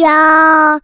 要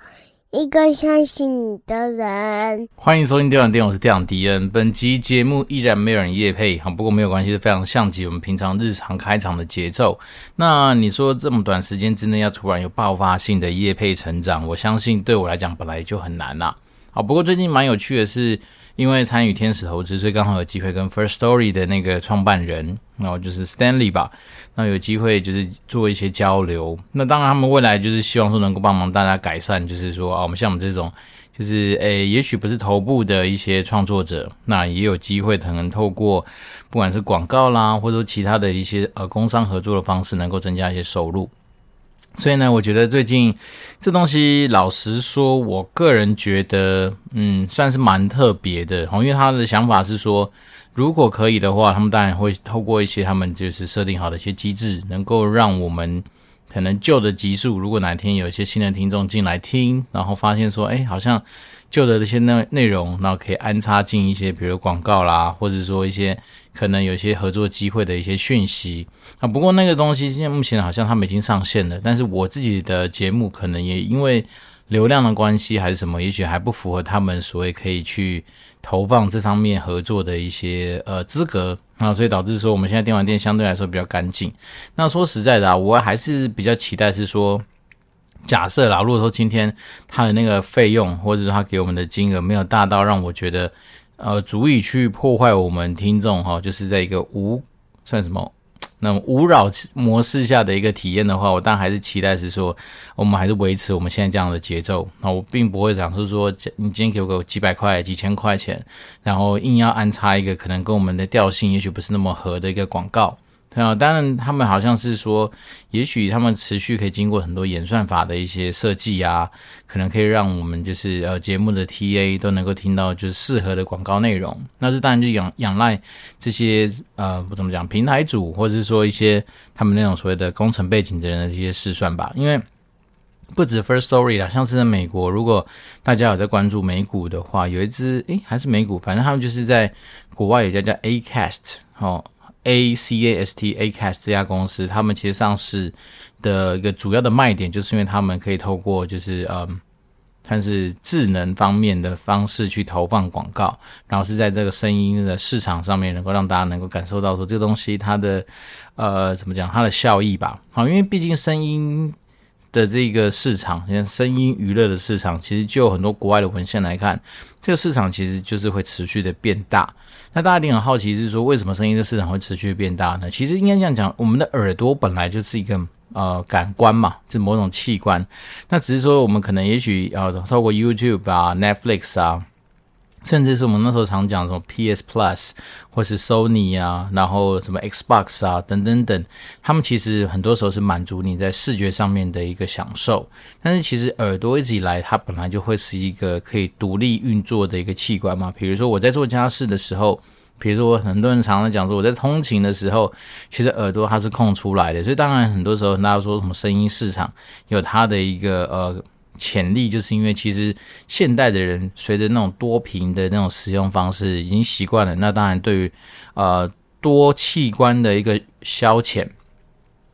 一个相信你的人。欢迎收听《电玩店》，我是店长迪恩。本集节目依然没有人夜配，好，不过没有关系，是非常像极我们平常日常开场的节奏。那你说这么短时间之内要突然有爆发性的夜配成长，我相信对我来讲本来就很难啦。好，不过最近蛮有趣的是。因为参与天使投资，所以刚好有机会跟 First Story 的那个创办人，然后就是 Stanley 吧，那有机会就是做一些交流。那当然，他们未来就是希望说能够帮忙大家改善，就是说啊，我们像我们这种，就是诶，也许不是头部的一些创作者，那也有机会可能透过不管是广告啦，或者说其他的一些呃工商合作的方式，能够增加一些收入。所以呢，我觉得最近这东西，老实说，我个人觉得，嗯，算是蛮特别的。因为他的想法是说，如果可以的话，他们当然会透过一些他们就是设定好的一些机制，能够让我们可能旧的集数，如果哪天有一些新的听众进来听，然后发现说，哎，好像。旧的这些内内容，然后可以安插进一些，比如广告啦，或者说一些可能有一些合作机会的一些讯息啊。不过那个东西现在目前好像他们已经上线了，但是我自己的节目可能也因为流量的关系还是什么，也许还不符合他们所谓可以去投放这方面合作的一些呃资格啊，所以导致说我们现在电玩店相对来说比较干净。那说实在的啊，我还是比较期待是说。假设啦，如果说今天他的那个费用，或者是他给我们的金额没有大到让我觉得，呃，足以去破坏我们听众哈，就是在一个无算什么那种无扰模式下的一个体验的话，我当然还是期待是说，我们还是维持我们现在这样的节奏。那我并不会想是说，你今天给我个几百块、几千块钱，然后硬要安插一个可能跟我们的调性也许不是那么合的一个广告。啊，当然，他们好像是说，也许他们持续可以经过很多演算法的一些设计啊，可能可以让我们就是呃节目的 TA 都能够听到就是适合的广告内容。那是当然就仰仰赖这些呃不怎么讲平台主，或者是说一些他们那种所谓的工程背景的人的一些试算吧。因为不止 First Story 啦，像是在美国，如果大家有在关注美股的话，有一支诶还是美股，反正他们就是在国外有一家叫 Acast 哦。A C A S T Acast 这家公司，他们其实上市的一个主要的卖点，就是因为他们可以透过就是嗯，它是智能方面的方式去投放广告，然后是在这个声音的市场上面，能够让大家能够感受到说这个东西它的呃怎么讲它的效益吧。好，因为毕竟声音的这个市场，像声音娱乐的市场，其实就很多国外的文献来看，这个市场其实就是会持续的变大。那大家一定很好奇，是说为什么声音的市场会持续变大呢？其实应该这样讲，我们的耳朵本来就是一个呃感官嘛，是某种器官。那只是说我们可能也许呃透过 YouTube 啊、Netflix 啊。甚至是我们那时候常讲什么 PS Plus 或是 Sony 啊，然后什么 Xbox 啊等等等，他们其实很多时候是满足你在视觉上面的一个享受。但是其实耳朵一直以来它本来就会是一个可以独立运作的一个器官嘛。比如说我在做家事的时候，比如说我很多人常常讲说我在通勤的时候，其实耳朵它是空出来的。所以当然很多时候大家说什么声音市场有它的一个呃。潜力就是因为其实现代的人随着那种多屏的那种使用方式已经习惯了，那当然对于呃多器官的一个消遣。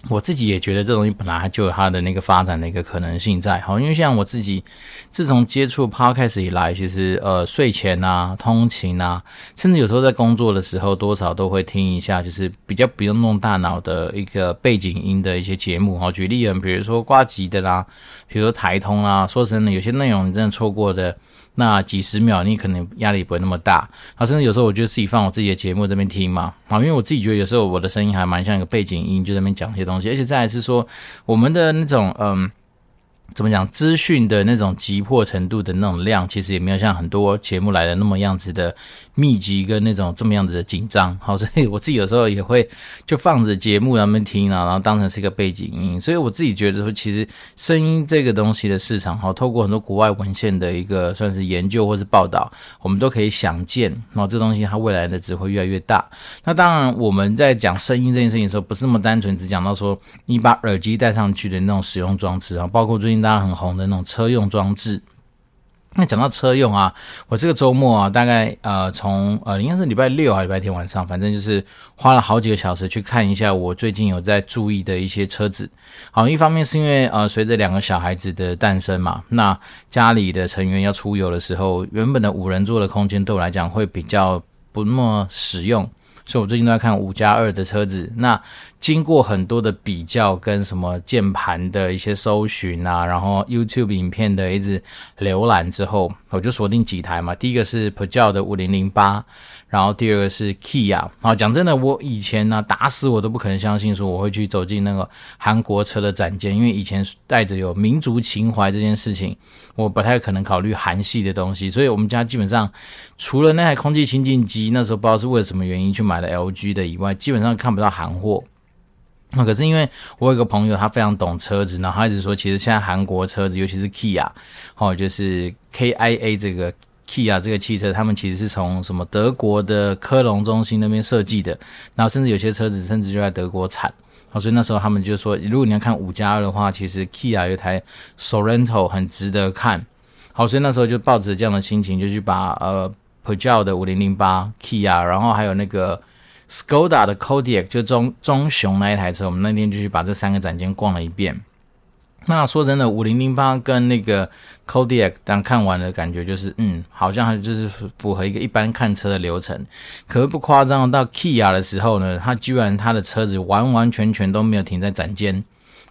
我自己也觉得这东西本来就有它的那个发展的一个可能性在，好，因为像我自己自从接触 Podcast 以来，其实呃睡前啊、通勤啊，甚至有时候在工作的时候，多少都会听一下，就是比较不用弄大脑的一个背景音的一些节目。好，举例啊，比如说挂机的啦，比如说台通啦，说真的，有些内容你真的错过的。那几十秒，你可能压力不会那么大。啊，甚至有时候我就自己放我自己的节目这边听嘛。啊，因为我自己觉得有时候我的声音还蛮像一个背景音，就在那边讲一些东西。而且再来是说，我们的那种嗯。怎么讲？资讯的那种急迫程度的那种量，其实也没有像很多节目来的那么样子的密集跟那种这么样子的紧张。好，所以我自己有时候也会就放着节目让他们听啊，然后当成是一个背景音。所以我自己觉得说，其实声音这个东西的市场，哈，透过很多国外文献的一个算是研究或是报道，我们都可以想见，然后这东西它未来的只会越来越大。那当然，我们在讲声音这件事情的时候，不是那么单纯只讲到说你把耳机戴上去的那种使用装置啊，包括最近。大家很红的那种车用装置，那讲到车用啊，我这个周末啊，大概呃从呃应该是礼拜六还是礼拜天晚上，反正就是花了好几个小时去看一下我最近有在注意的一些车子。好，一方面是因为呃随着两个小孩子的诞生嘛，那家里的成员要出游的时候，原本的五人座的空间对我来讲会比较不那么实用。所以我最近都在看五加二的车子，那经过很多的比较跟什么键盘的一些搜寻啊，然后 YouTube 影片的一直浏览之后，我就锁定几台嘛。第一个是 p e j o 的五零零八。然后第二个是 Kia，好，讲真的，我以前呢、打死我都不可能相信说我会去走进那个韩国车的展间，因为以前带着有民族情怀这件事情，我不太可能考虑韩系的东西，所以我们家基本上除了那台空气清净机，那时候不知道是为了什么原因去买了 LG 的以外，基本上看不到韩货。那可是因为我有个朋友，他非常懂车子，然后他一直说，其实现在韩国车子，尤其是 Kia，哦，就是 KIA 这个。Kia 这个汽车，他们其实是从什么德国的科隆中心那边设计的，然后甚至有些车子甚至就在德国产，好，所以那时候他们就说，如果你要看五加二的话，其实 Kia 有一台 Sorento 很值得看，好，所以那时候就抱着这样的心情，就去把呃 Peugeot 的五零零八 Kia，然后还有那个 Skoda 的 Kodiaq，就中中雄那一台车，我们那天就去把这三个展间逛了一遍。那说真的，五零零八跟那个 Kodiaq 当看完的感觉就是，嗯，好像还就是符合一个一般看车的流程。可是不夸张，到 Kia 的时候呢，他居然他的车子完完全全都没有停在展间。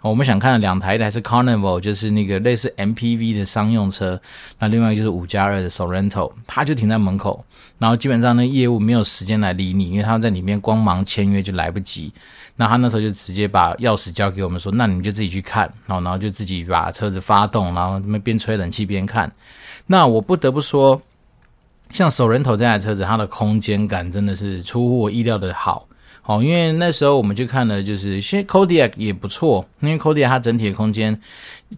我们想看的两台，一台是 Carnival，就是那个类似 MPV 的商用车，那另外一个就是五加二的 Sorento，它就停在门口，然后基本上那业务没有时间来理你，因为他在里面光忙签约就来不及。那他那时候就直接把钥匙交给我们说，那你们就自己去看，然后就自己把车子发动，然后边吹冷气边看。那我不得不说，像 Sorento 这台车子，它的空间感真的是出乎我意料的好。哦，因为那时候我们去看了，就是其实 Kodiak 也不错，因为 Kodiak 它整体的空间，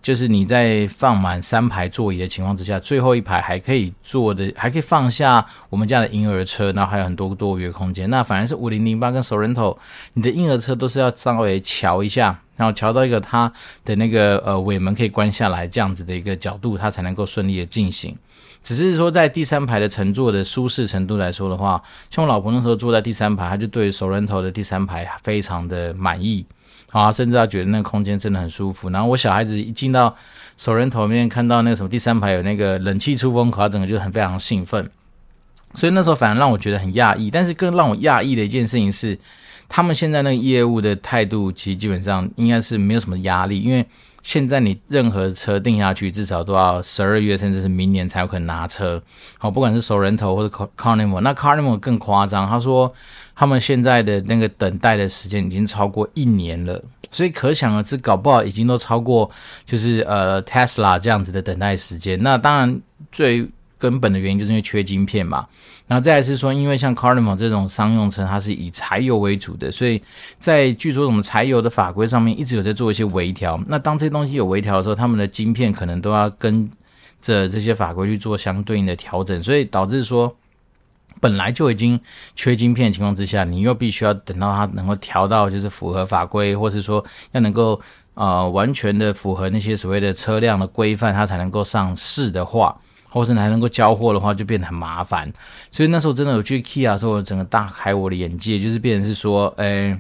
就是你在放满三排座椅的情况之下，最后一排还可以坐的，还可以放下我们家的婴儿车，然后还有很多多余的空间。那反而是五零零八跟 Sorento，你的婴儿车都是要稍微瞧一下，然后瞧到一个它的那个呃尾门可以关下来这样子的一个角度，它才能够顺利的进行。只是说，在第三排的乘坐的舒适程度来说的话，像我老婆那时候坐在第三排，她就对 Sorento 的第三排非常的满意，啊，甚至她觉得那个空间真的很舒服。然后我小孩子一进到 Sorento 里面，看到那个什么第三排有那个冷气出风口，他整个就很非常兴奋。所以那时候反而让我觉得很讶异。但是更让我讶异的一件事情是，他们现在那个业务的态度，其实基本上应该是没有什么压力，因为。现在你任何车定下去，至少都要十二月，甚至是明年才有可能拿车。好，不管是熟人头或者 Carnival，那 Carnival 更夸张，他说他们现在的那个等待的时间已经超过一年了，所以可想而知，搞不好已经都超过就是呃 Tesla 这样子的等待时间。那当然最。根本的原因就是因为缺晶片嘛，然后再来是说，因为像 Carnival 这种商用车，它是以柴油为主的，所以在据说什么柴油的法规上面一直有在做一些微调。那当这些东西有微调的时候，他们的晶片可能都要跟着这些法规去做相对应的调整，所以导致说本来就已经缺晶片的情况之下，你又必须要等到它能够调到就是符合法规，或是说要能够呃完全的符合那些所谓的车辆的规范，它才能够上市的话。或者你还能够交货的话，就变得很麻烦。所以那时候真的有去 Kia 的时候，整个大开我的眼界，就是变成是说，诶，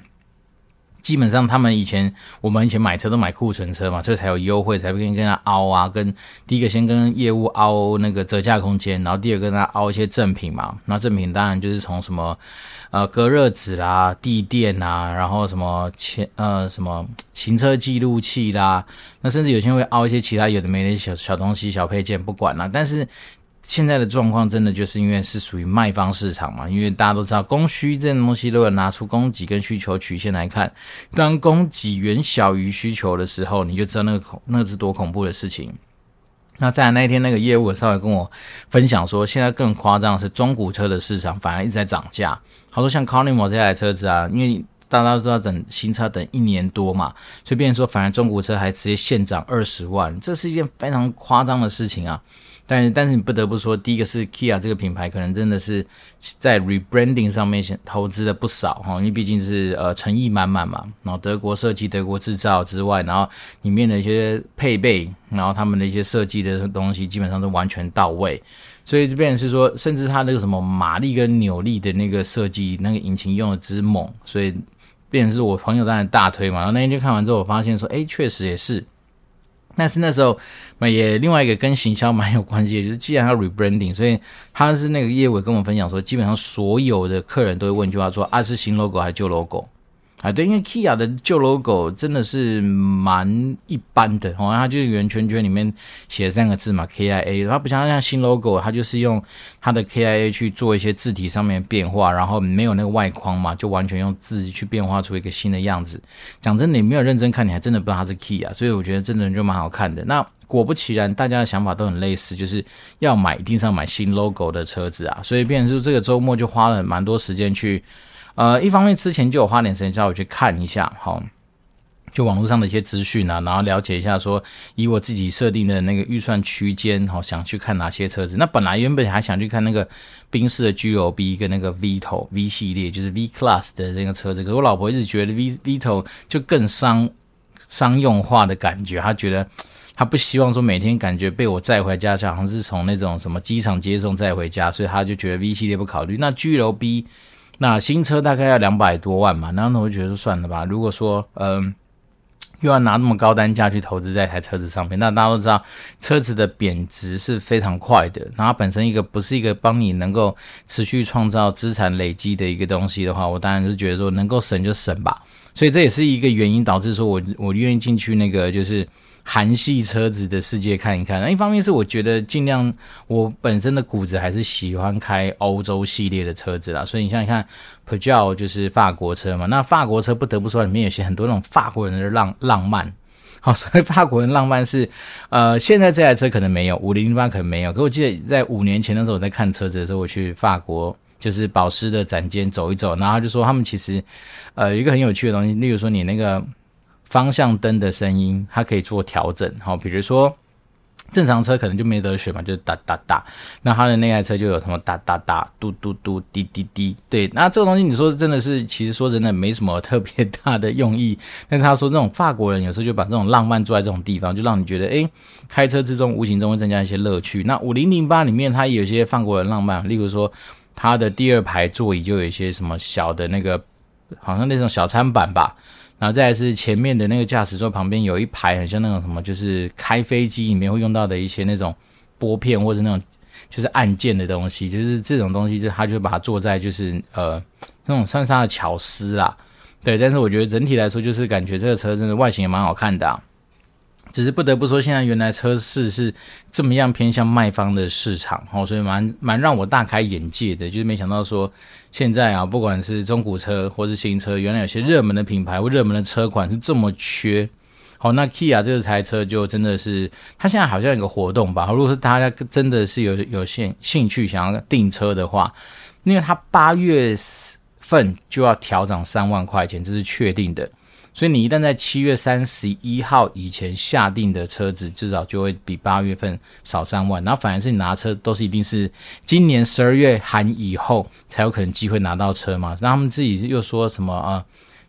基本上他们以前我们以前买车都买库存车嘛，所以才有优惠，才会跟跟他凹啊，跟第一个先跟业务凹那个折价空间，然后第二个跟他凹一些赠品嘛。那赠品当然就是从什么。呃，隔热纸啦，地垫啊，然后什么前呃什么行车记录器啦，那甚至有些会凹一些其他有的没的小小东西、小配件，不管啦。但是现在的状况真的就是因为是属于卖方市场嘛，因为大家都知道供需这种东西，如果拿出供给跟需求曲线来看，当供给远小于需求的时候，你就知道那个恐那是多恐怖的事情。那在那一天，那个业务稍微跟我分享说，现在更夸张的是中古车的市场反而一直在涨价。好多像 Carnival 这台车子啊，因为大家都要等新车等一年多嘛，所以变说反而中古车还直接现涨二十万，这是一件非常夸张的事情啊。但是但是你不得不说，第一个是 Kia 这个品牌可能真的是在 rebranding 上面投资了不少哈，因为毕竟是呃诚意满满嘛，然后德国设计、德国制造之外，然后里面的一些配备，然后他们的一些设计的东西基本上都完全到位，所以就变成是说，甚至它那个什么马力跟扭力的那个设计，那个引擎用的之猛，所以变成是我朋友在那大推嘛。然后那天就看完之后，我发现说，哎，确实也是。但是那时候，那也另外一个跟行销蛮有关系的，就是既然要 rebranding，所以他是那个业委跟我们分享说，基本上所有的客人都会问一句话说，啊是新 logo 还是旧 logo？啊，对，因为 Kia 的旧 logo 真的是蛮一般的，好像它就是圆圈圈里面写三个字嘛，KIA，它不像像新 logo，它就是用它的 KIA 去做一些字体上面变化，然后没有那个外框嘛，就完全用字去变化出一个新的样子。讲真的，你没有认真看，你还真的不知道它是 Kia，所以我觉得真的就蛮好看的。那果不其然，大家的想法都很类似，就是要买一定是要买新 logo 的车子啊，所以变成是这个周末就花了蛮多时间去。呃，一方面之前就有花点时间叫我去看一下，好，就网络上的一些资讯啊，然后了解一下说，以我自己设定的那个预算区间，好，想去看哪些车子。那本来原本还想去看那个宾士的 GLB 跟那个 Vito V 系列，就是 V Class 的那个车子。可是我老婆一直觉得 V Vito 就更商商用化的感觉，她觉得她不希望说每天感觉被我载回家，好像是从那种什么机场接送载回家，所以她就觉得 V 系列不考虑。那 GLB 那新车大概要两百多万嘛，然后，我就觉得算了吧。如果说，嗯、又要拿那么高单价去投资在一台车子上面，那大家都知道，车子的贬值是非常快的。然后本身一个不是一个帮你能够持续创造资产累积的一个东西的话，我当然是觉得说能够省就省吧。所以这也是一个原因导致说我我愿意进去那个就是。韩系车子的世界看一看，那一方面是我觉得尽量，我本身的骨子还是喜欢开欧洲系列的车子啦，所以你像你看 p e u g e o 就是法国车嘛，那法国车不得不说里面有些很多那种法国人的浪浪漫，好，所以法国人浪漫是，呃，现在这台车可能没有，五零零八可能没有，可我记得在五年前的时候我在看车子的时候，我去法国就是保时的展间走一走，然后就说他们其实，呃，一个很有趣的东西，例如说你那个。方向灯的声音，它可以做调整。好，比如说正常车可能就没得选嘛，就哒哒哒。那它的那台车就有什么哒哒哒、嘟嘟嘟、滴滴滴。对，那这个东西你说真的是，其实说真的没什么特别大的用意。但是他说这种法国人有时候就把这种浪漫做在这种地方，就让你觉得，诶，开车之中无形中会增加一些乐趣。那五零零八里面它有些法国人浪漫，例如说它的第二排座椅就有一些什么小的那个，好像那种小餐板吧。然后再来是前面的那个驾驶座旁边有一排很像那种什么，就是开飞机里面会用到的一些那种拨片或者那种就是按键的东西，就是这种东西，就他就把它做在就是呃那种算是他的巧思啦，对。但是我觉得整体来说，就是感觉这个车真的外形也蛮好看的。只是不得不说，现在原来车市是这么样偏向卖方的市场哦，所以蛮蛮让我大开眼界的，就是没想到说现在啊，不管是中古车或是新车，原来有些热门的品牌或热门的车款是这么缺。好，那 Kia 这台车就真的是，它现在好像有个活动吧？如果是大家真的是有有兴兴趣想要订车的话，因为它八月份就要调涨三万块钱，这是确定的。所以你一旦在七月三十一号以前下定的车子，至少就会比八月份少三万。然后反而是你拿车都是一定是今年十二月含以后才有可能机会拿到车嘛。那他们自己又说什么啊？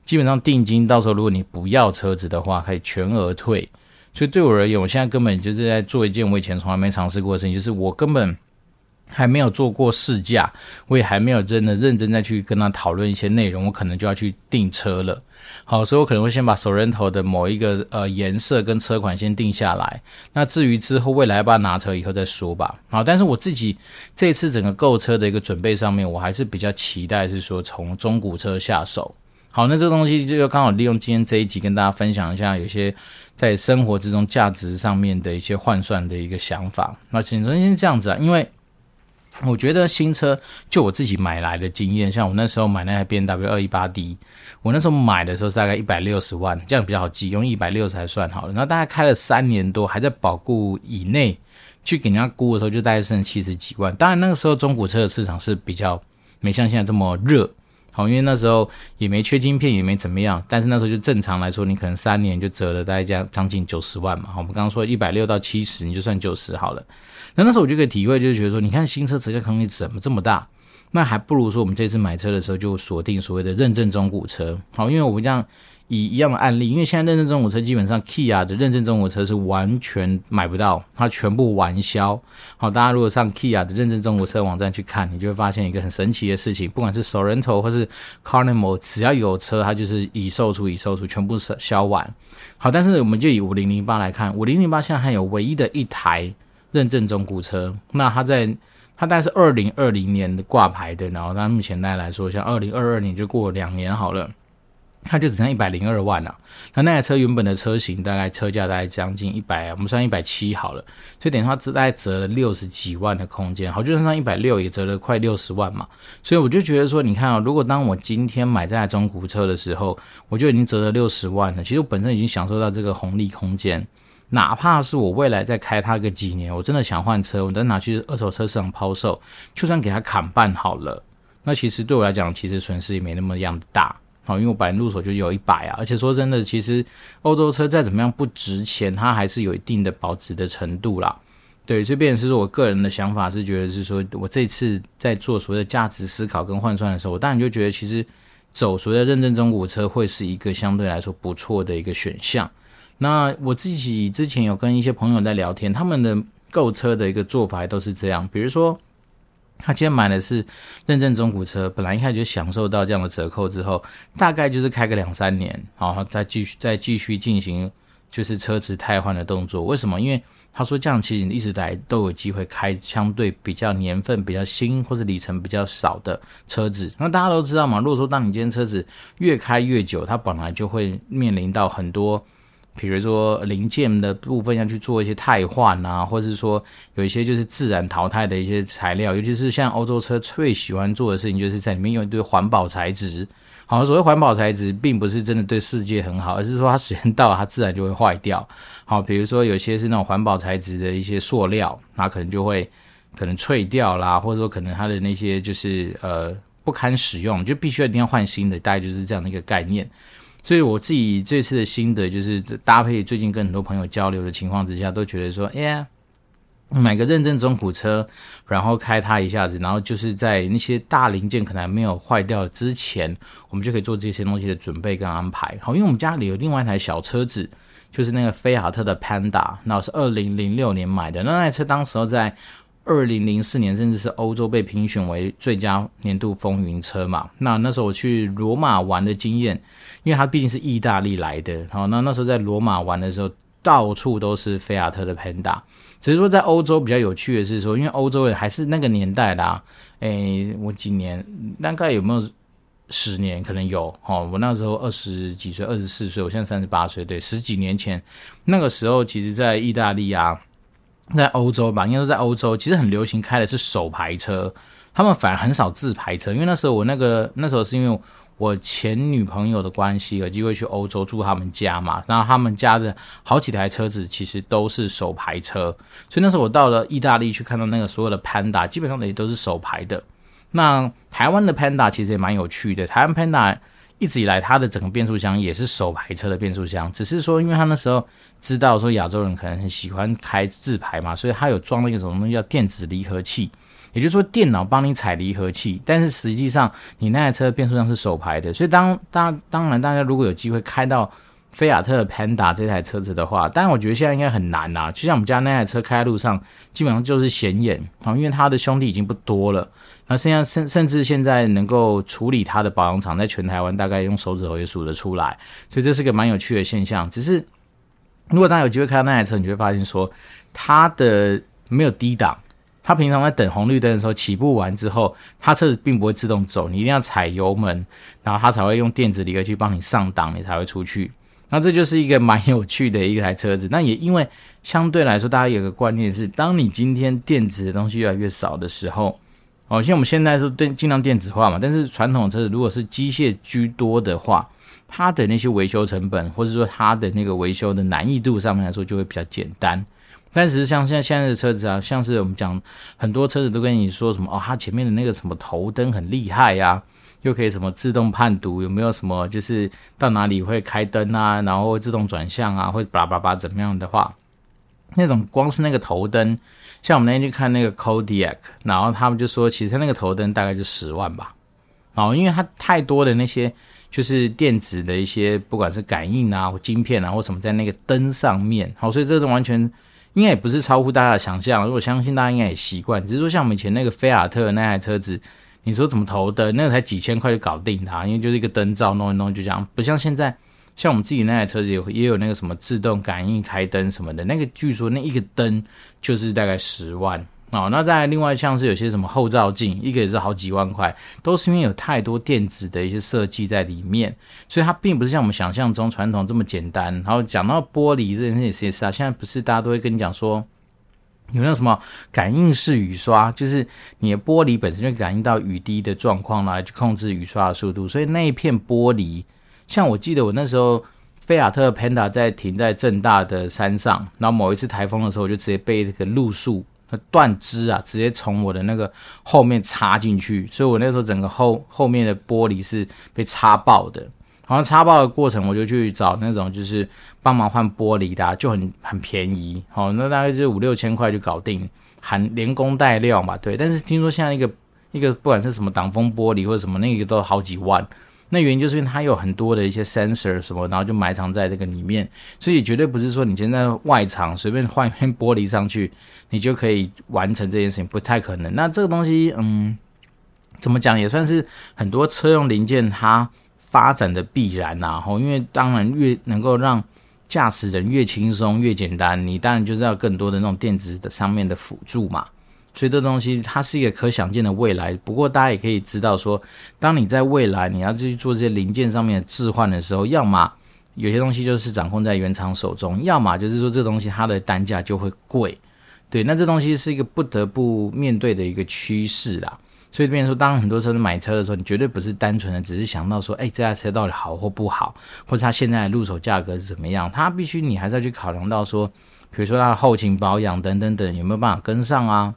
基本上定金到时候如果你不要车子的话，可以全额退。所以对我而言，我现在根本就是在做一件我以前从来没尝试过的事情，就是我根本还没有做过试驾，我也还没有真的认真再去跟他讨论一些内容，我可能就要去订车了。好，所以我可能会先把手人头的某一个呃颜色跟车款先定下来。那至于之后未来要不要拿车以后再说吧。好，但是我自己这次整个购车的一个准备上面，我还是比较期待是说从中古车下手。好，那这个东西就刚好利用今天这一集跟大家分享一下，有些在生活之中价值上面的一些换算的一个想法。那请先先这样子啊，因为。我觉得新车就我自己买来的经验，像我那时候买那台 BMW 二一八 D，我那时候买的时候是大概一百六十万，这样比较好记，用一百六才算好了。然后大概开了三年多，还在保固以内，去给人家估的时候就大概剩七十几万。当然那个时候中古车的市场是比较没像现在这么热，好，因为那时候也没缺晶片，也没怎么样，但是那时候就正常来说，你可能三年就折了大概将将近九十万嘛。我们刚刚说一百六到七十，你就算九十好了。那那时候我就可以体会，就是觉得说，你看新车折价空间怎么这么大？那还不如说我们这次买车的时候就锁定所谓的认证中古车。好，因为我们这样。以一样的案例，因为现在认证中古车基本上 Kia 的认证中古车是完全买不到，它全部完销。好，大家如果上 Kia 的认证中古车网站去看，你就会发现一个很神奇的事情，不管是 Sorento 或是 Carnival，只要有车，它就是已售出，已售出，全部销完。好，但是我们就以五零零八来看，五零零八现在还有唯一的一台认证中古车，那它在它大概是二零二零年的挂牌的，然后它目前大概来说，像二零二二年就过两年好了。它就只剩一百零二万了，那那台车原本的车型大概车价大概将近一百，我们算一百七好了，所以等于它大概折了六十几万的空间，好，就算上一百六也折了快六十万嘛，所以我就觉得说，你看啊、哦，如果当我今天买这台中古车的时候，我就已经折了六十万了，其实我本身已经享受到这个红利空间，哪怕是我未来再开它个几年，我真的想换车，我再拿去二手车市场抛售，就算给它砍半好了，那其实对我来讲，其实损失也没那么样大。好，因为我本来入手就有一百啊，而且说真的，其实欧洲车再怎么样不值钱，它还是有一定的保值的程度啦。对，所以变成是说我个人的想法是觉得是说，我这次在做所谓的价值思考跟换算的时候，我当然就觉得其实走所谓的认证中古车会是一个相对来说不错的一个选项。那我自己之前有跟一些朋友在聊天，他们的购车的一个做法都是这样，比如说。他今天买的是认证中古车，本来一开始就享受到这样的折扣之后，大概就是开个两三年，然后再继续再继续进行就是车子汰换的动作。为什么？因为他说这样其实你一直来都有机会开相对比较年份比较新或是里程比较少的车子。那大家都知道嘛，如果说当你今天车子越开越久，它本来就会面临到很多。比如说零件的部分要去做一些汰换啊，或者是说有一些就是自然淘汰的一些材料，尤其是像欧洲车最喜欢做的事情，就是在里面用一堆环保材质。好，所谓环保材质，并不是真的对世界很好，而是说它时间到了，它自然就会坏掉。好，比如说有些是那种环保材质的一些塑料，它可能就会可能脆掉啦，或者说可能它的那些就是呃不堪使用，就必须要一定要换新的，大概就是这样的一个概念。所以我自己这次的心得就是搭配最近跟很多朋友交流的情况之下，都觉得说，哎呀，买个认证中古车，然后开它一下子，然后就是在那些大零件可能还没有坏掉之前，我们就可以做这些东西的准备跟安排。好，因为我们家里有另外一台小车子，就是那个菲亚特的 Panda，那是二零零六年买的，那台车当时候在。二零零四年，甚至是欧洲被评选为最佳年度风云车嘛。那那时候我去罗马玩的经验，因为它毕竟是意大利来的，好，那那时候在罗马玩的时候，到处都是菲亚特的 Panda。只是说在欧洲比较有趣的是说，因为欧洲人还是那个年代啦、啊，诶、我几年大概有没有十年？可能有，哦，我那时候二十几岁，二十四岁，我现在三十八岁，对，十几年前那个时候，其实在意大利啊。在欧洲吧，应该说在欧洲，其实很流行开的是手排车，他们反而很少自排车。因为那时候我那个那时候是因为我前女朋友的关系，有机会去欧洲住他们家嘛，然后他们家的好几台车子其实都是手排车，所以那时候我到了意大利去看到那个所有的 Panda，基本上也都是手排的。那台湾的 Panda 其实也蛮有趣的，台湾 Panda。一直以来，它的整个变速箱也是手排车的变速箱，只是说，因为它那时候知道说亚洲人可能很喜欢开自排嘛，所以它有装了一个什么东西叫电子离合器，也就是说电脑帮你踩离合器，但是实际上你那台车的变速箱是手排的，所以当当当然大家如果有机会开到菲亚特 Panda 这台车子的话，但我觉得现在应该很难呐，就像我们家那台车开在路上，基本上就是显眼啊，因为它的兄弟已经不多了。那现在甚甚至现在能够处理它的保养厂，在全台湾大概用手指头也数得出来，所以这是个蛮有趣的现象。只是如果大家有机会开到那台车，你就会发现说，它的没有低档，它平常在等红绿灯的时候起步完之后，它车子并不会自动走，你一定要踩油门，然后它才会用电子离合器帮你上档，你才会出去。那这就是一个蛮有趣的一台车子。那也因为相对来说，大家有个观念是，当你今天电子的东西越来越少的时候。好像我们现在是电尽量电子化嘛，但是传统车子如果是机械居多的话，它的那些维修成本，或者说它的那个维修的难易度上面来说，就会比较简单。但是像现在现在的车子啊，像是我们讲很多车子都跟你说什么哦，它前面的那个什么头灯很厉害呀，又可以什么自动判读，有没有什么就是到哪里会开灯啊，然后自动转向啊，会叭叭叭怎么样的话，那种光是那个头灯，像我们那天去看那个 Kodiak，然后他们就说，其实那个头灯大概就十万吧，然后因为它太多的那些就是电子的一些，不管是感应啊或晶片啊或什么在那个灯上面，好，所以这种完全。应该也不是超乎大家的想象，我相信大家应该也习惯。只是说，像我们以前那个菲亚特那台车子，你说怎么头灯，那个才几千块就搞定它，因为就是一个灯罩弄一弄就这样。不像现在，像我们自己那台车子也也有那个什么自动感应开灯什么的，那个据说那一个灯就是大概十万。哦，那再另外像是有些什么后照镜，一个也是好几万块，都是因为有太多电子的一些设计在里面，所以它并不是像我们想象中传统这么简单。然后讲到玻璃这件事也是啊，现在不是大家都会跟你讲说，有那种什么感应式雨刷，就是你的玻璃本身就感应到雨滴的状况来去控制雨刷的速度，所以那一片玻璃，像我记得我那时候菲亚特 Panda 在停在正大的山上，然后某一次台风的时候，我就直接被那个路树。断枝啊，直接从我的那个后面插进去，所以我那时候整个后后面的玻璃是被插爆的。然后插爆的过程，我就去找那种就是帮忙换玻璃的，就很很便宜，好，那大概就五六千块就搞定，含连工带料嘛，对。但是听说现在一个一个不管是什么挡风玻璃或者什么，那个都好几万。那原因就是因为它有很多的一些 sensor 什么，然后就埋藏在这个里面，所以绝对不是说你现在外场随便换一片玻璃上去，你就可以完成这件事情，不太可能。那这个东西，嗯，怎么讲也算是很多车用零件它发展的必然呐。吼，因为当然越能够让驾驶人越轻松越简单，你当然就是要更多的那种电子的上面的辅助嘛。所以这东西它是一个可想见的未来，不过大家也可以知道说，当你在未来你要去做这些零件上面的置换的时候，要么有些东西就是掌控在原厂手中，要么就是说这东西它的单价就会贵。对，那这东西是一个不得不面对的一个趋势啦。所以变成说，当很多车子买车的时候，你绝对不是单纯的只是想到说，哎，这台车到底好或不好，或者它现在入手价格是怎么样，它必须你还是要去考量到说，比如说它的后勤保养等等等有没有办法跟上啊。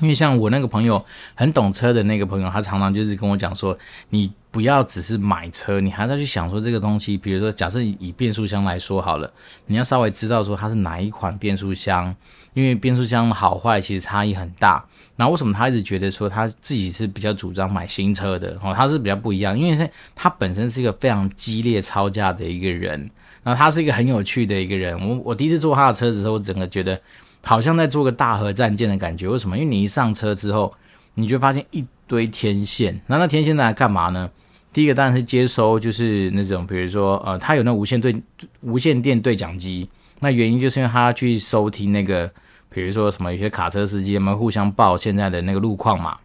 因为像我那个朋友很懂车的那个朋友，他常常就是跟我讲说，你不要只是买车，你还是要去想说这个东西，比如说假设以变速箱来说好了，你要稍微知道说它是哪一款变速箱，因为变速箱的好坏其实差异很大。那为什么他一直觉得说他自己是比较主张买新车的？哦，他是比较不一样，因为他他本身是一个非常激烈操驾的一个人，然后他是一个很有趣的一个人。我我第一次坐他的车子的时候，我整个觉得。好像在做个大河战舰的感觉，为什么？因为你一上车之后，你就发现一堆天线。那那天线在干嘛呢？第一个当然是接收，就是那种比如说，呃，他有那无线对无线电对讲机。那原因就是因为他去收听那个，比如说什么有些卡车司机他们互相报现在的那个路况嘛。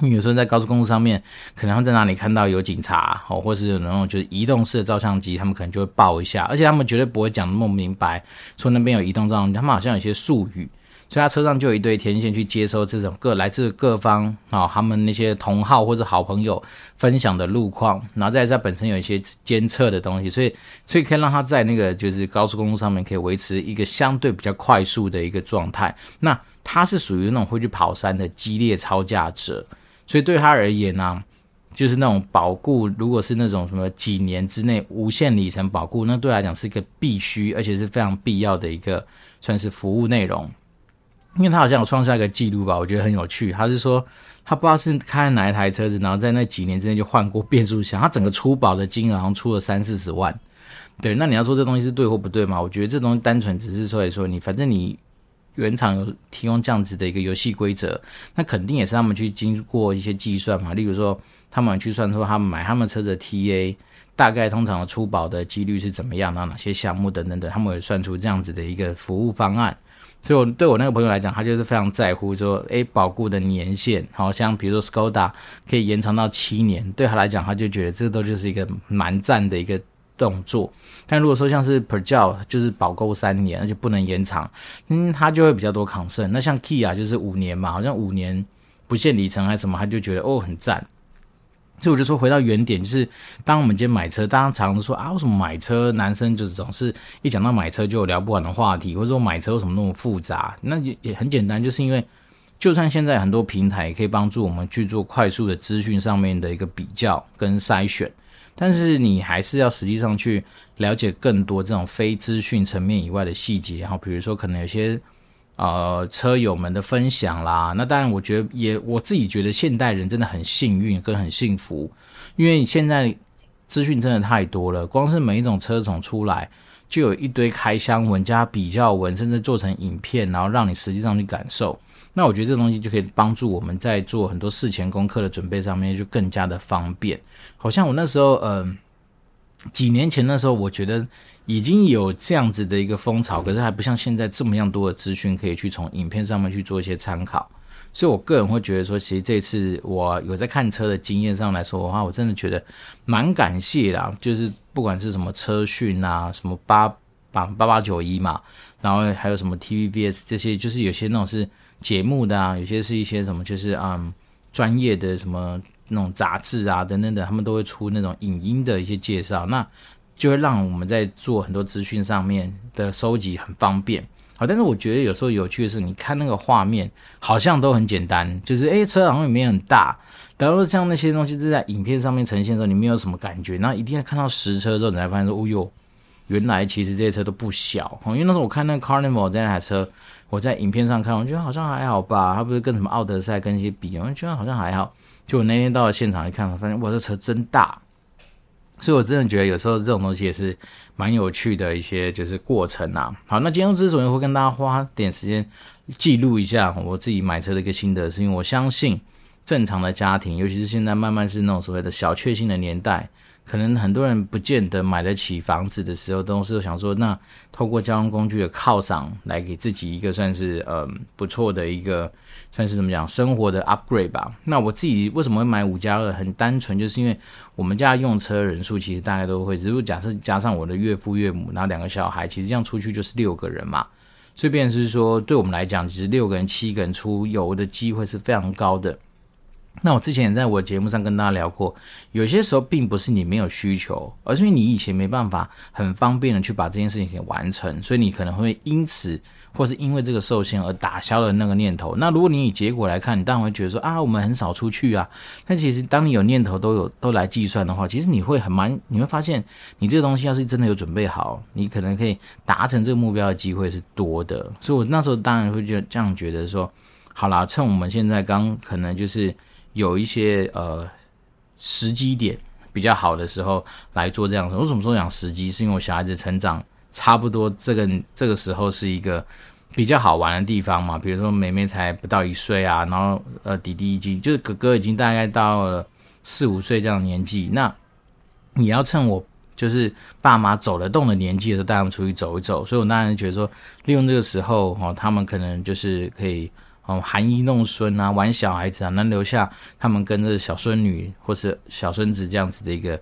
你有时候在高速公路上面，可能会在哪里看到有警察哦，或是有那种就是移动式的照相机，他们可能就会报一下，而且他们绝对不会讲那么明白，说那边有移动照相机，他们好像有些术语，所以他车上就有一堆天线去接收这种各来自各方啊、哦，他们那些同好或者好朋友分享的路况，然后再在本身有一些监测的东西，所以所以可以让他在那个就是高速公路上面可以维持一个相对比较快速的一个状态。那他是属于那种会去跑山的激烈操驾者。所以对他而言呢、啊，就是那种保固，如果是那种什么几年之内无限里程保固，那对来讲是一个必须，而且是非常必要的一个算是服务内容。因为他好像有创下一个记录吧，我觉得很有趣。他是说他不知道是开哪一台车子，然后在那几年之内就换过变速箱，他整个出保的金额好像出了三四十万。对，那你要说这东西是对或不对嘛？我觉得这东西单纯只是说来说你，反正你。原厂有提供这样子的一个游戏规则，那肯定也是他们去经过一些计算嘛。例如说，他们去算说他们买他们车子的 TA 大概通常的出保的几率是怎么样，然后哪些项目等等等，他们会算出这样子的一个服务方案。所以，我对我那个朋友来讲，他就是非常在乎说，诶，保固的年限，好像比如说 Skoda 可以延长到七年，对他来讲，他就觉得这都就是一个蛮赞的一个。动作，但如果说像是 Peugeot 就是保固三年，而且不能延长，嗯，他就会比较多抗胜。那像 Kia 就是五年嘛，好像五年不限里程还是什么，他就觉得哦很赞。所以我就说回到原点，就是当我们今天买车，大家常常说啊，为什么买车男生就总是一讲到买车就有聊不完的话题，或者说买车为什么那么复杂？那也也很简单，就是因为。就算现在很多平台可以帮助我们去做快速的资讯上面的一个比较跟筛选，但是你还是要实际上去了解更多这种非资讯层面以外的细节。然后比如说可能有些呃车友们的分享啦，那当然我觉得也我自己觉得现代人真的很幸运跟很幸福，因为现在资讯真的太多了，光是每一种车种出来就有一堆开箱文加比较文，甚至做成影片，然后让你实际上去感受。那我觉得这东西就可以帮助我们在做很多事前功课的准备上面就更加的方便。好像我那时候，嗯、呃，几年前那时候，我觉得已经有这样子的一个风潮，可是还不像现在这么样多的资讯可以去从影片上面去做一些参考。所以我个人会觉得说，其实这次我有在看车的经验上来说的话，我真的觉得蛮感谢啦。就是不管是什么车讯啊，什么八八八八九一嘛，然后还有什么 TVBS 这些，就是有些那种是。节目的啊，有些是一些什么，就是嗯，专业的什么那种杂志啊等等等，他们都会出那种影音的一些介绍，那就会让我们在做很多资讯上面的收集很方便。好，但是我觉得有时候有趣的是，你看那个画面好像都很简单，就是诶，车好像也没很大，然后像那些东西是在影片上面呈现的时候，你没有什么感觉，那一定要看到实车之后，你才发现说，哦哟，原来其实这些车都不小。因为那时候我看那个 Carnival 这台车。我在影片上看，我觉得好像还好吧。它不是跟什么奥德赛跟一些比，我觉得好像还好。就我那天到了现场一看，发现哇，这车真大。所以我真的觉得有时候这种东西也是蛮有趣的一些就是过程啊。好，那今天之所以会跟大家花点时间记录一下我自己买车的一个心得，是因为我相信正常的家庭，尤其是现在慢慢是那种所谓的小确幸的年代。可能很多人不见得买得起房子的时候，都是想说，那透过交通工具的犒赏，来给自己一个算是嗯不错的一个算是怎么讲生活的 upgrade 吧。那我自己为什么会买五加二？很单纯，就是因为我们家用车人数其实大概都会，如果假设加上我的岳父岳母，然后两个小孩，其实这样出去就是六个人嘛。所以变是说，对我们来讲，其实六个人、七个人出游的机会是非常高的。那我之前也在我节目上跟大家聊过，有些时候并不是你没有需求，而是因为你以前没办法很方便的去把这件事情给完成，所以你可能会因此或是因为这个受限而打消了那个念头。那如果你以结果来看，你当然会觉得说啊，我们很少出去啊。但其实当你有念头都有都来计算的话，其实你会很蛮，你会发现你这个东西要是真的有准备好，你可能可以达成这个目标的机会是多的。所以我那时候当然会觉得这样觉得说，好啦，趁我们现在刚可能就是。有一些呃时机点比较好的时候来做这样子。我什么时候讲时机？是因为我小孩子成长差不多这个这个时候是一个比较好玩的地方嘛。比如说妹妹才不到一岁啊，然后呃弟弟已经就是哥哥已经大概到了四五岁这样的年纪。那你要趁我就是爸妈走得动的年纪的时候带他们出去走一走。所以我当然觉得说利用这个时候哦，他们可能就是可以。哦，含饴弄孙啊，玩小孩子啊，能留下他们跟着小孙女或是小孙子这样子的一个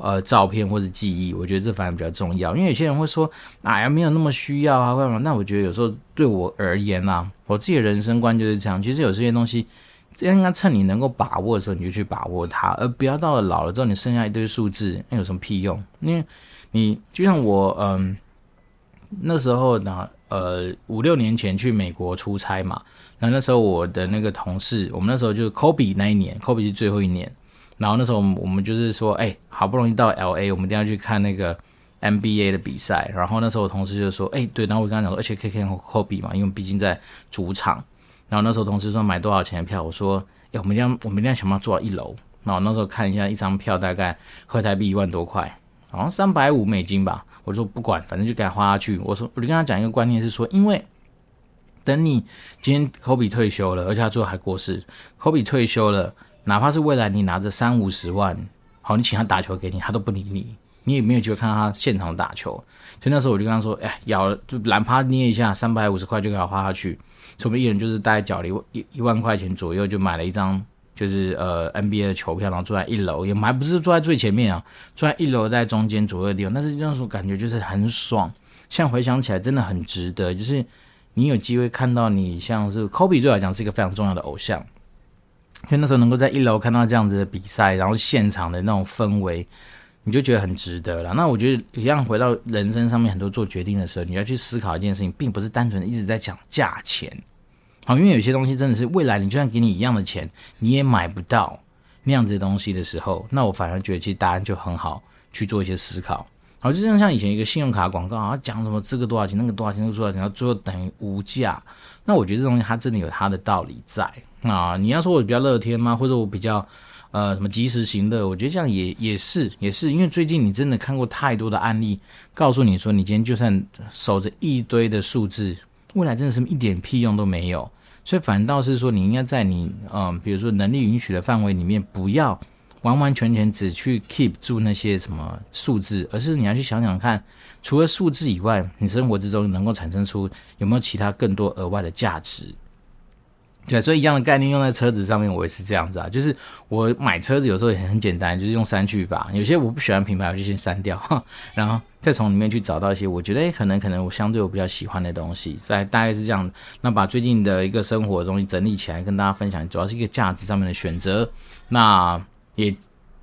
呃照片或者记忆，我觉得这反而比较重要。因为有些人会说，哎呀，没有那么需要啊，干嘛？那我觉得有时候对我而言呐、啊，我自己的人生观就是这样。其实有这些东西，应该趁你能够把握的时候，你就去把握它，而不要到了老了之后，你剩下一堆数字，那有什么屁用？因为你就像我，嗯，那时候呢，呃，五六年前去美国出差嘛。那那时候我的那个同事，我们那时候就是 Kobe 那一年，Kobe 是最后一年。然后那时候我们就是说，哎，好不容易到 LA，我们一定要去看那个 NBA 的比赛。然后那时候我同事就说，哎，对。然后我跟他讲说，而且可以看 Kobe 嘛，因为毕竟在主场。然后那时候同事说买多少钱的票，我说，哎，我们一定要，我们一定要想办法坐到一楼。然后那时候看一下一张票大概合台币一万多块，好像三百五美金吧。我说不管，反正就给他花下去。我说，我就跟他讲一个观念是说，因为。等你今天科比退休了，而且他最后还过世。科比退休了，哪怕是未来你拿着三五十万，好，你请他打球给你，他都不理你，你也没有机会看到他现场打球。所以那时候我就跟他说：“哎，咬了就懒趴捏一下，三百五十块就给他花下去。”所以我们一人就是大概缴了一一万块钱左右，就买了一张就是呃 NBA 的球票，然后坐在一楼，也还不是坐在最前面啊，坐在一楼在中间左右的地方。但是那时候感觉就是很爽，现在回想起来真的很值得，就是。你有机会看到你像是科比，对我来讲是一个非常重要的偶像，所以那时候能够在一楼看到这样子的比赛，然后现场的那种氛围，你就觉得很值得了。那我觉得一样回到人生上面，很多做决定的时候，你要去思考一件事情，并不是单纯的一直在讲价钱，好，因为有些东西真的是未来你就算给你一样的钱，你也买不到那样子的东西的时候，那我反而觉得其实答案就很好去做一些思考。好，就像像以前一个信用卡广告啊，讲什么这个多少钱，那个多少钱，那个多少钱，然后最后等于无价。那我觉得这东西它真的有它的道理在啊。你要说我比较乐天吗？或者我比较呃什么及时行乐？我觉得这样也也是也是，因为最近你真的看过太多的案例，告诉你说你今天就算守着一堆的数字，未来真的是一点屁用都没有。所以反倒是说，你应该在你嗯、比如说能力允许的范围里面，不要。完完全全只去 keep 住那些什么数字，而是你要去想想看，除了数字以外，你生活之中能够产生出有没有其他更多额外的价值？对，所以一样的概念用在车子上面，我也是这样子啊。就是我买车子有时候也很简单，就是用删去法。有些我不喜欢品牌，我就先删掉，然后再从里面去找到一些我觉得可能可能我相对我比较喜欢的东西。在大概是这样。那把最近的一个生活的东西整理起来，跟大家分享，主要是一个价值上面的选择。那。也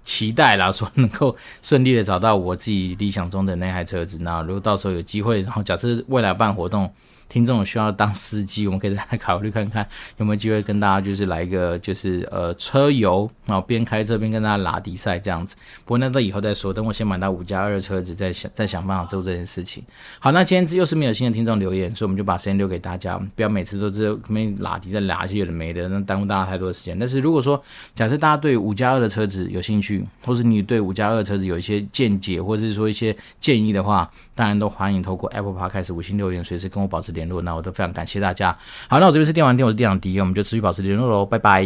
期待啦，说能够顺利的找到我自己理想中的那台车子。那如果到时候有机会，然后假设未来办活动。听众需要当司机，我们可以再考虑看看有没有机会跟大家就是来一个就是呃车游，然后边开车边跟大家拉迪赛这样子。不过那到以后再说，等我先买到五加二的车子，再想再想办法做这件事情。好，那今天又是没有新的听众留言，所以我们就把时间留给大家，不要每次都是没拉迪在拉一些有的没的，那耽误大家太多的时间。但是如果说假设大家对五加二的车子有兴趣，或是你对五加二的车子有一些见解，或者是说一些建议的话，当然都欢迎透过 Apple Park 开始五星留言，随时跟我保持联那我都非常感谢大家。好，那我这边是电玩店，我是店长迪，我们就持续保持联络喽，拜拜。